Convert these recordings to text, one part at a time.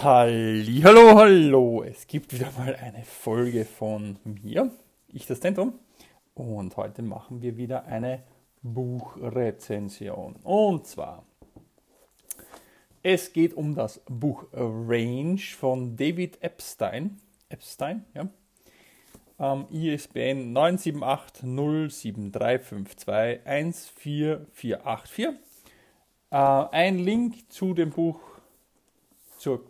Hallo, hallo! Es gibt wieder mal eine Folge von mir, ich das Zentrum. Und heute machen wir wieder eine Buchrezension. Und zwar, es geht um das Buch Range von David Epstein. Epstein, ja. Ähm, ISBN 9780735214484. Äh, ein Link zu dem Buch zur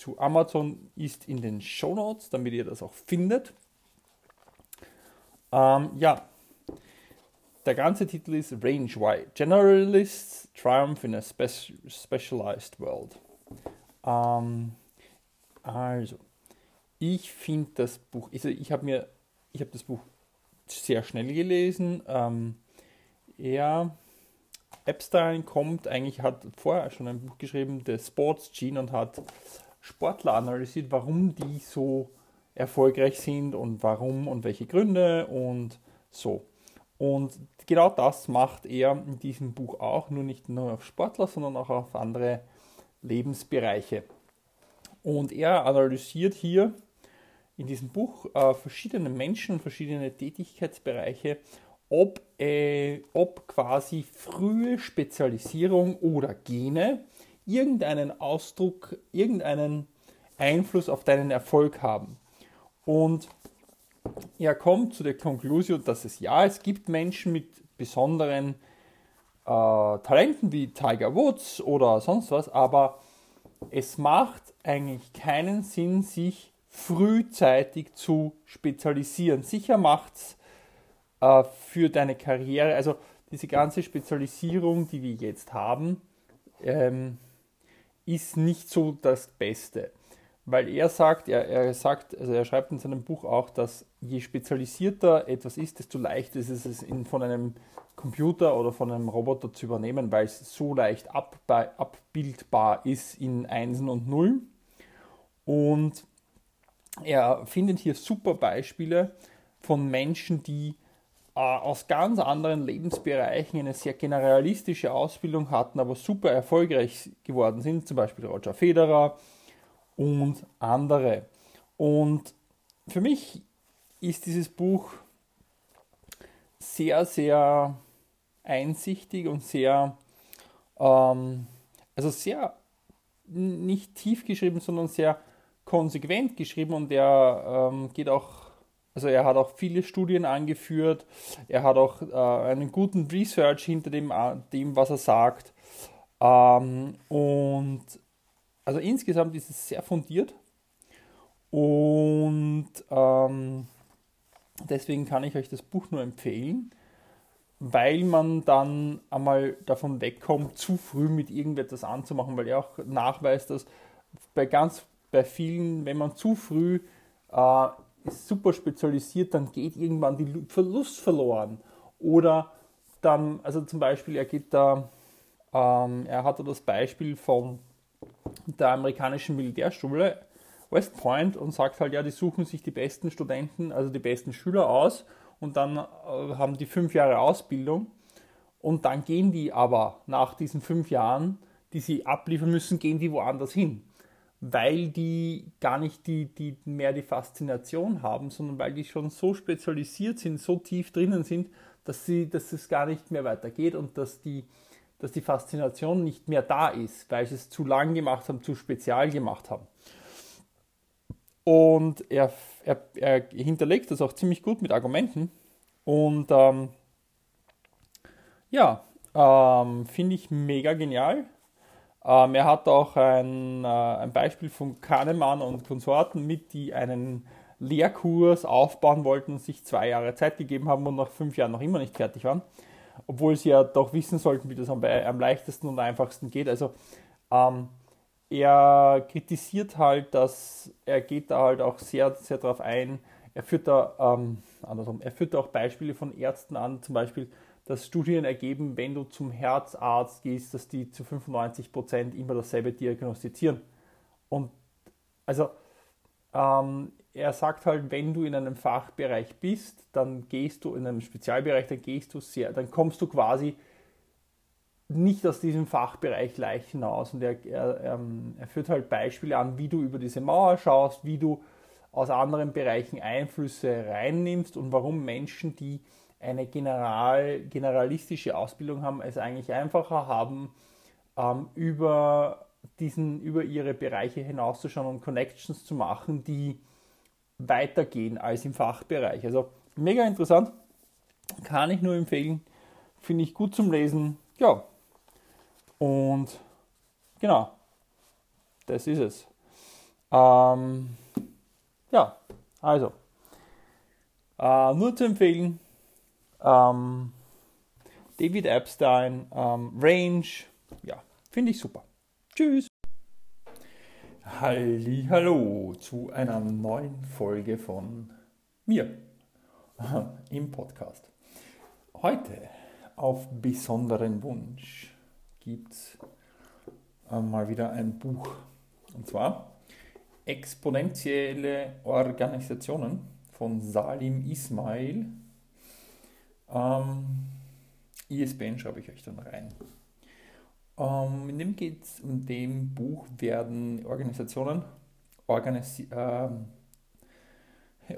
zu Amazon ist in den Show Notes, damit ihr das auch findet. Ähm, ja, der ganze Titel ist Range Why Generalists Triumph in a Spe Specialized World. Ähm, also, ich finde das Buch, also ich habe mir, ich habe das Buch sehr schnell gelesen. Ähm, er, Epstein kommt eigentlich, hat vorher schon ein Buch geschrieben, The Sports Gene und hat Sportler analysiert, warum die so erfolgreich sind und warum und welche Gründe und so. Und genau das macht er in diesem Buch auch, nur nicht nur auf Sportler, sondern auch auf andere Lebensbereiche. Und er analysiert hier in diesem Buch äh, verschiedene Menschen, verschiedene Tätigkeitsbereiche, ob, äh, ob quasi frühe Spezialisierung oder Gene irgendeinen Ausdruck, irgendeinen Einfluss auf deinen Erfolg haben. Und er kommt zu der Konklusion, dass es ja, es gibt Menschen mit besonderen äh, Talenten wie Tiger Woods oder sonst was, aber es macht eigentlich keinen Sinn, sich frühzeitig zu spezialisieren. Sicher macht es äh, für deine Karriere, also diese ganze Spezialisierung, die wir jetzt haben, ähm, ist nicht so das Beste. Weil er sagt, er, er sagt, also er schreibt in seinem Buch auch, dass je spezialisierter etwas ist, desto leichter ist es, in, von einem Computer oder von einem Roboter zu übernehmen, weil es so leicht ab, abbildbar ist in Einsen und Nullen. Und er findet hier super Beispiele von Menschen, die aus ganz anderen Lebensbereichen eine sehr generalistische Ausbildung hatten, aber super erfolgreich geworden sind, zum Beispiel Roger Federer und andere. Und für mich ist dieses Buch sehr, sehr einsichtig und sehr, ähm, also sehr nicht tief geschrieben, sondern sehr konsequent geschrieben und er ähm, geht auch also er hat auch viele Studien angeführt, er hat auch äh, einen guten Research hinter dem, äh, dem was er sagt. Ähm, und also insgesamt ist es sehr fundiert und ähm, deswegen kann ich euch das Buch nur empfehlen, weil man dann einmal davon wegkommt, zu früh mit irgendetwas anzumachen, weil er auch nachweist, dass bei ganz bei vielen, wenn man zu früh äh, ist super spezialisiert, dann geht irgendwann die Verlust verloren. Oder dann, also zum Beispiel, er geht da, ähm, er hatte das Beispiel von der amerikanischen Militärschule West Point und sagt halt, ja, die suchen sich die besten Studenten, also die besten Schüler aus und dann äh, haben die fünf Jahre Ausbildung und dann gehen die aber nach diesen fünf Jahren, die sie abliefern müssen, gehen die woanders hin weil die gar nicht die, die mehr die Faszination haben, sondern weil die schon so spezialisiert sind, so tief drinnen sind, dass, sie, dass es gar nicht mehr weitergeht und dass die, dass die Faszination nicht mehr da ist, weil sie es zu lang gemacht haben, zu spezial gemacht haben. Und er, er, er hinterlegt das auch ziemlich gut mit Argumenten. Und ähm, ja, ähm, finde ich mega genial. Ähm, er hat auch ein, äh, ein Beispiel von Kahnemann und Konsorten mit, die einen Lehrkurs aufbauen wollten sich zwei Jahre Zeit gegeben haben und nach fünf Jahren noch immer nicht fertig waren. Obwohl sie ja doch wissen sollten, wie das am, am leichtesten und einfachsten geht. Also ähm, er kritisiert halt, dass er geht da halt auch sehr, sehr darauf ein. Er führt da ähm, andersrum, er führt da auch Beispiele von Ärzten an, zum Beispiel dass Studien ergeben, wenn du zum Herzarzt gehst, dass die zu 95 Prozent immer dasselbe diagnostizieren. Und also ähm, er sagt halt, wenn du in einem Fachbereich bist, dann gehst du in einem Spezialbereich, dann gehst du sehr, dann kommst du quasi nicht aus diesem Fachbereich leicht hinaus. Und er, er, ähm, er führt halt Beispiele an, wie du über diese Mauer schaust, wie du aus anderen Bereichen Einflüsse reinnimmst und warum Menschen, die eine general, generalistische Ausbildung haben, es eigentlich einfacher haben, ähm, über, diesen, über ihre Bereiche hinauszuschauen und Connections zu machen, die weitergehen als im Fachbereich. Also mega interessant, kann ich nur empfehlen, finde ich gut zum Lesen. Ja, und genau, das ist es. Ähm, ja, also, äh, nur zu empfehlen, ähm, David Epstein, ähm, Range, ja, finde ich super. Tschüss. Halli, hallo zu einer neuen Folge von mir im Podcast. Heute auf besonderen Wunsch gibt es äh, mal wieder ein Buch. Und zwar Exponentielle Organisationen von Salim Ismail. Ähm, ISBN schreibe ich euch dann rein. Ähm, in dem geht's, in dem Buch werden Organisationen, Organis äh,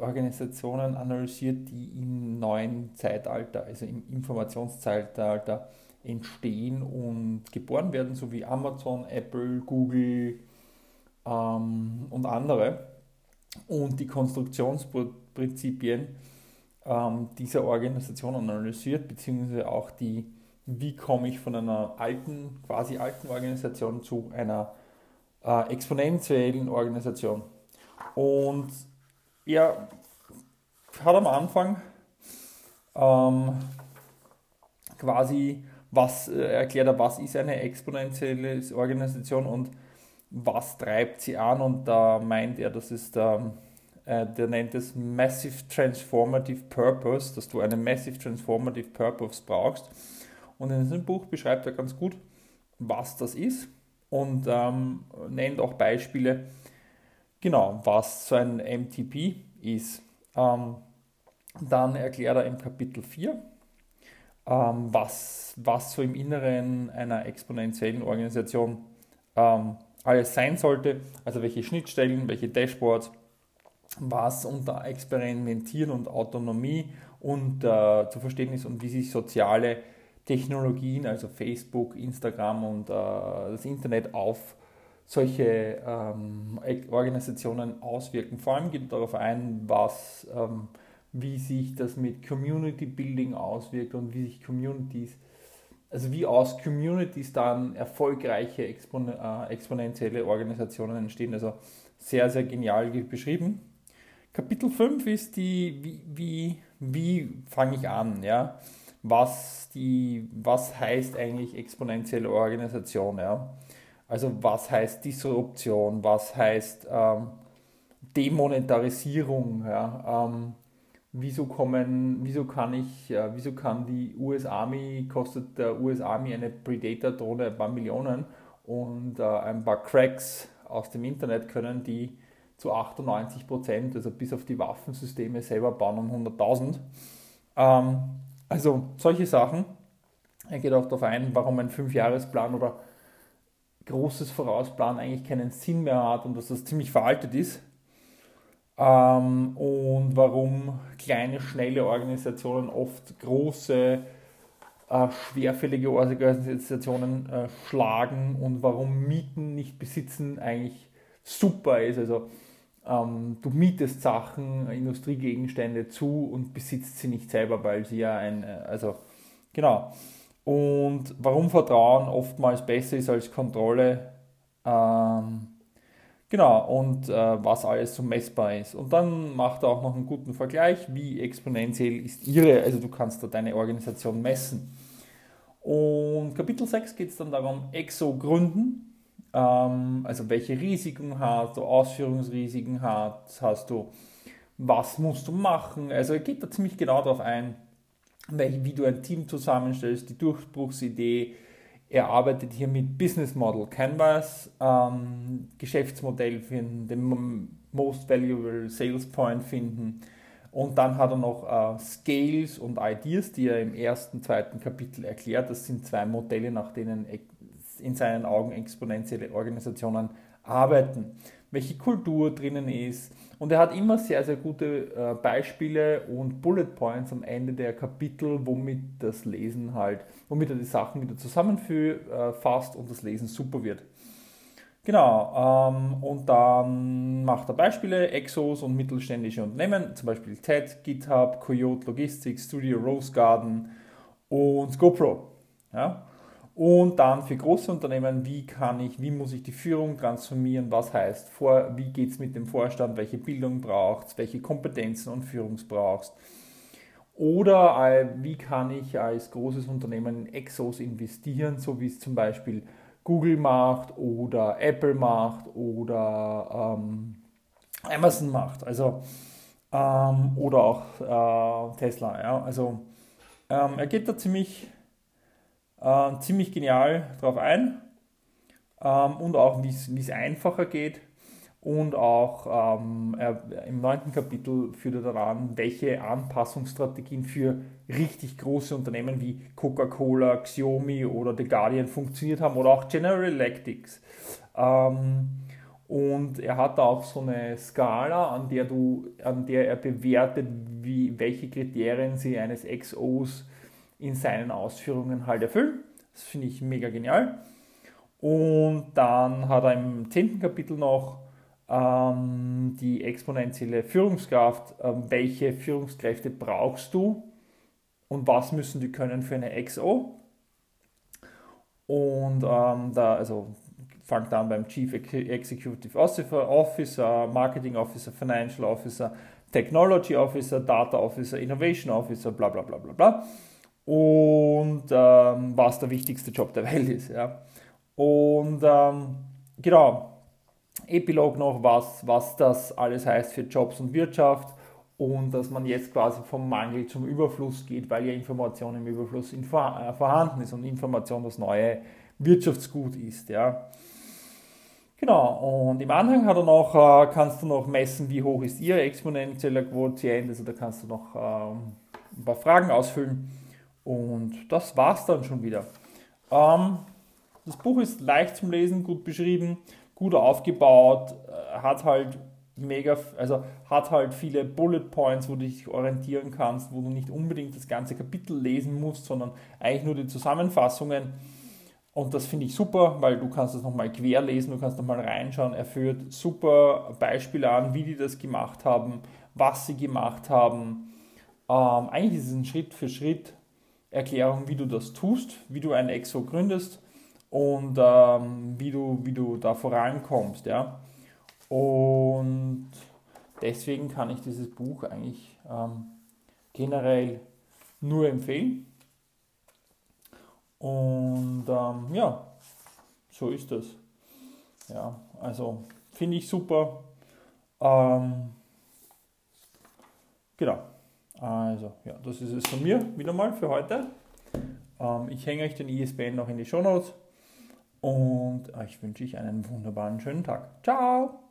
Organisationen analysiert, die im neuen Zeitalter, also im Informationszeitalter, entstehen und geboren werden, so wie Amazon, Apple, Google ähm, und andere. Und die Konstruktionsprinzipien ähm, dieser Organisation analysiert, beziehungsweise auch die, wie komme ich von einer alten, quasi alten Organisation zu einer äh, exponentiellen Organisation. Und er hat am Anfang ähm, quasi was äh, erklärt er, was ist eine exponentielle Organisation und was treibt sie an und da meint er, das ist der, äh, der nennt es Massive Transformative Purpose, dass du einen Massive Transformative Purpose brauchst. Und in diesem Buch beschreibt er ganz gut, was das ist und ähm, nennt auch Beispiele, genau, was so ein MTP ist. Ähm, dann erklärt er im Kapitel 4, ähm, was, was so im Inneren einer exponentiellen Organisation ähm, alles sein sollte, also welche Schnittstellen, welche Dashboards, was unter Experimentieren und Autonomie und äh, zu verstehen ist und wie sich soziale Technologien, also Facebook, Instagram und äh, das Internet auf solche ähm, Organisationen auswirken. Vor allem geht darauf ein, was ähm, wie sich das mit Community Building auswirkt und wie sich Communities, also wie aus Communities dann erfolgreiche Expon äh, exponentielle Organisationen entstehen. Also sehr, sehr genial beschrieben. Kapitel 5 ist die, wie, wie, wie fange ich an, ja? Was, die, was heißt eigentlich exponentielle Organisation, ja? Also was heißt Disruption, was heißt ähm, Demonetarisierung, ja? Ähm, wieso kommen, wieso kann ich, äh, wieso kann die US Army, kostet der US Army eine Predator-Drohne ein paar Millionen und äh, ein paar Cracks aus dem Internet können die zu 98 Prozent, also bis auf die Waffensysteme selber bauen um 100.000. Ähm, also solche Sachen. Er geht auch darauf ein, warum ein Fünfjahresplan oder großes Vorausplan eigentlich keinen Sinn mehr hat und dass das ziemlich veraltet ist ähm, und warum kleine, schnelle Organisationen oft große, äh, schwerfällige Organisationen äh, schlagen und warum Mieten nicht besitzen eigentlich super ist. Also ähm, du mietest Sachen, Industriegegenstände zu und besitzt sie nicht selber, weil sie ja ein, äh, also genau. Und warum Vertrauen oftmals besser ist als Kontrolle. Ähm, Genau, und äh, was alles so messbar ist. Und dann macht er auch noch einen guten Vergleich, wie exponentiell ist Ihre, also du kannst da deine Organisation messen. Und Kapitel 6 geht es dann darum, Exo gründen, ähm, also welche Risiken hast du, Ausführungsrisiken hast, hast du, was musst du machen. Also er geht da ziemlich genau darauf ein, wie du ein Team zusammenstellst, die Durchbruchsidee, er arbeitet hier mit Business Model Canvas, ähm, Geschäftsmodell finden, den Most Valuable Sales Point finden, Und dann hat er noch äh, Scales und Ideas, die er im ersten, zweiten Kapitel erklärt. Das sind zwei Modelle, nach denen in seinen Augen exponentielle Organisationen arbeiten, welche Kultur drinnen ist. Und er hat immer sehr, sehr gute äh, Beispiele und Bullet Points am Ende der Kapitel, womit das Lesen halt, womit er die Sachen wieder zusammenfasst und das Lesen super wird. Genau, ähm, und dann macht er Beispiele, Exos und mittelständische Unternehmen, zum Beispiel TED, GitHub, Coyote Logistics, Studio Rose Garden und GoPro. Ja? Und dann für große Unternehmen, wie kann ich, wie muss ich die Führung transformieren, was heißt, vor, wie geht es mit dem Vorstand, welche Bildung braucht es, welche Kompetenzen und Führungs brauchst. Oder wie kann ich als großes Unternehmen in Exos investieren, so wie es zum Beispiel Google macht oder Apple macht oder ähm, Amazon macht. Also ähm, oder auch äh, Tesla. Ja. Also ähm, er geht da ziemlich, äh, ziemlich genial drauf ein ähm, und auch wie es einfacher geht und auch ähm, er, im neunten Kapitel führt er daran, welche Anpassungsstrategien für richtig große Unternehmen wie Coca-Cola, Xiaomi oder The Guardian funktioniert haben oder auch General Electric. Ähm, und er hat auch so eine Skala, an der, du, an der er bewertet, wie, welche Kriterien sie eines XOs in seinen Ausführungen halt erfüllen. Das finde ich mega genial. Und dann hat er im zehnten Kapitel noch ähm, die exponentielle Führungskraft, ähm, welche Führungskräfte brauchst du und was müssen die können für eine XO. Und ähm, da, also fangt an beim Chief Executive Officer, Marketing Officer, Financial Officer, Technology Officer, Data Officer, Innovation Officer, bla bla bla bla bla. Und ähm, was der wichtigste Job der Welt ist. Ja. Und ähm, genau, Epilog noch, was, was das alles heißt für Jobs und Wirtschaft und dass man jetzt quasi vom Mangel zum Überfluss geht, weil ja Information im Überfluss in, äh, vorhanden ist und Information das neue Wirtschaftsgut ist. Ja. Genau, und im Anhang hat er noch, äh, kannst du noch messen, wie hoch ist Ihr exponentieller Quotient, also da kannst du noch ähm, ein paar Fragen ausfüllen und das war's dann schon wieder. Ähm, das Buch ist leicht zum Lesen, gut beschrieben gut aufgebaut, äh, hat halt mega, also hat halt viele Bullet Points, wo du dich orientieren kannst, wo du nicht unbedingt das ganze Kapitel lesen musst, sondern eigentlich nur die Zusammenfassungen. Und das finde ich super, weil du kannst es nochmal quer lesen, du kannst nochmal reinschauen. Er führt super Beispiele an, wie die das gemacht haben, was sie gemacht haben. Ähm, eigentlich ist es ein Schritt für Schritt Erklärung, wie du das tust, wie du ein Exo gründest und ähm, wie, du, wie du da vorankommst. Ja? Und deswegen kann ich dieses Buch eigentlich ähm, generell nur empfehlen. Und ähm, ja, so ist das. Ja, also finde ich super. Ähm, genau. Also, ja, das ist es von mir wieder mal für heute. Ähm, ich hänge euch den ISBN noch in die Show Notes und euch wünsche ich einen wunderbaren schönen Tag. Ciao!